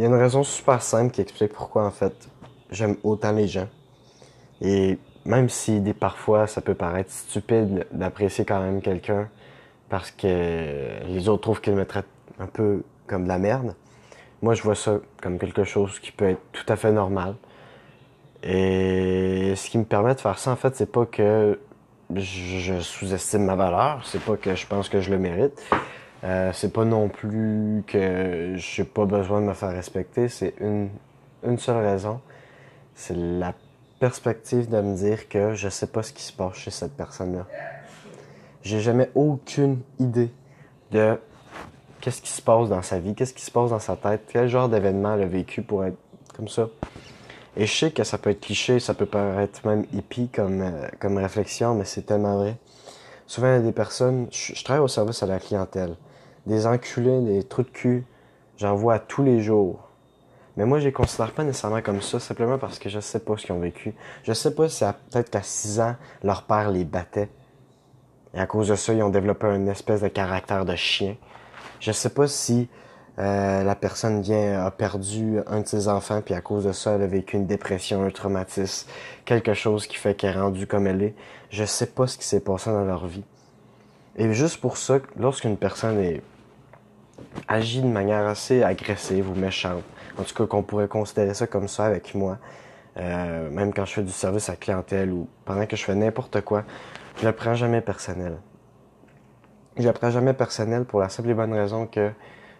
Il y a une raison super simple qui explique pourquoi, en fait, j'aime autant les gens. Et même si des, parfois ça peut paraître stupide d'apprécier quand même quelqu'un parce que les autres trouvent qu'il me traite un peu comme de la merde, moi je vois ça comme quelque chose qui peut être tout à fait normal. Et ce qui me permet de faire ça, en fait, c'est pas que je sous-estime ma valeur, c'est pas que je pense que je le mérite. Euh, c'est pas non plus que j'ai pas besoin de me faire respecter, c'est une, une seule raison. C'est la perspective de me dire que je sais pas ce qui se passe chez cette personne-là. J'ai jamais aucune idée de qu'est-ce qui se passe dans sa vie, qu'est-ce qui se passe dans sa tête, quel genre d'événement elle a vécu pour être comme ça. Et je sais que ça peut être cliché, ça peut paraître même hippie comme, euh, comme réflexion, mais c'est tellement vrai. Souvent, il y a des personnes, je, travaille au service à la clientèle, des enculés, des trous de cul, j'en vois tous les jours. Mais moi, je les considère pas nécessairement comme ça, simplement parce que je sais pas ce qu'ils ont vécu. Je sais pas si peut-être qu'à 6 ans, leur père les battait. Et à cause de ça, ils ont développé une espèce de caractère de chien. Je sais pas si euh, la personne vient, a perdu un de ses enfants, puis à cause de ça, elle a vécu une dépression, un traumatisme, quelque chose qui fait qu'elle est rendue comme elle est. Je sais pas ce qui s'est passé dans leur vie. Et juste pour ça, lorsqu'une personne agit de manière assez agressive ou méchante, en tout cas qu'on pourrait considérer ça comme ça avec moi, euh, même quand je fais du service à clientèle ou pendant que je fais n'importe quoi, je le prends jamais personnel. Je le prends jamais personnel pour la simple et bonne raison que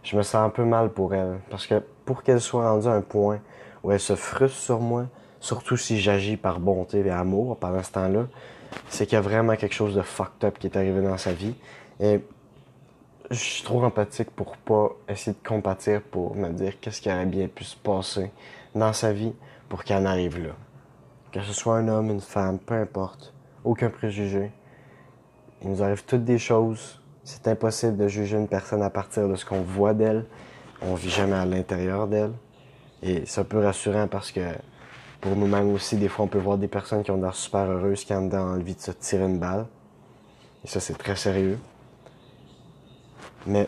je me sens un peu mal pour elle. Parce que pour qu'elle soit rendue à un point où elle se frustre sur moi, surtout si j'agis par bonté et amour pendant ce temps-là, c'est qu'il y a vraiment quelque chose de fucked up qui est arrivé dans sa vie. Et je suis trop empathique pour pas essayer de compatir pour me dire qu'est-ce qui aurait bien pu se passer dans sa vie pour qu'elle en arrive là. Que ce soit un homme, une femme, peu importe. Aucun préjugé. Il nous arrive toutes des choses c'est impossible de juger une personne à partir de ce qu'on voit d'elle. On vit jamais à l'intérieur d'elle. Et c'est un peu rassurant parce que pour nous-mêmes aussi, des fois, on peut voir des personnes qui ont l'air super heureuses, qui ont envie de se tirer une balle. Et ça, c'est très sérieux. Mais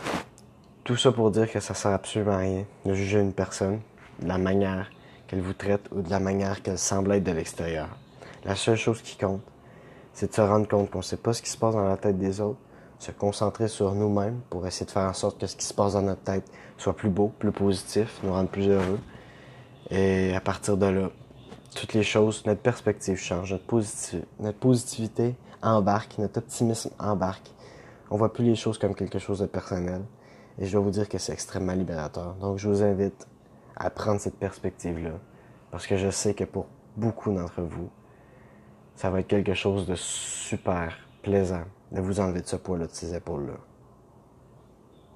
tout ça pour dire que ça sert absolument à rien de juger une personne de la manière qu'elle vous traite ou de la manière qu'elle semble être de l'extérieur. La seule chose qui compte, c'est de se rendre compte qu'on sait pas ce qui se passe dans la tête des autres, se concentrer sur nous-mêmes pour essayer de faire en sorte que ce qui se passe dans notre tête soit plus beau, plus positif, nous rendre plus heureux. Et à partir de là, toutes les choses, notre perspective change, notre, positivité embarque, notre optimisme embarque. On voit plus les choses comme quelque chose de personnel. Et je dois vous dire que c'est extrêmement libérateur. Donc je vous invite à prendre cette perspective-là. Parce que je sais que pour beaucoup d'entre vous, ça va être quelque chose de super plaisant de vous enlever de ce poids-là de ces épaules-là.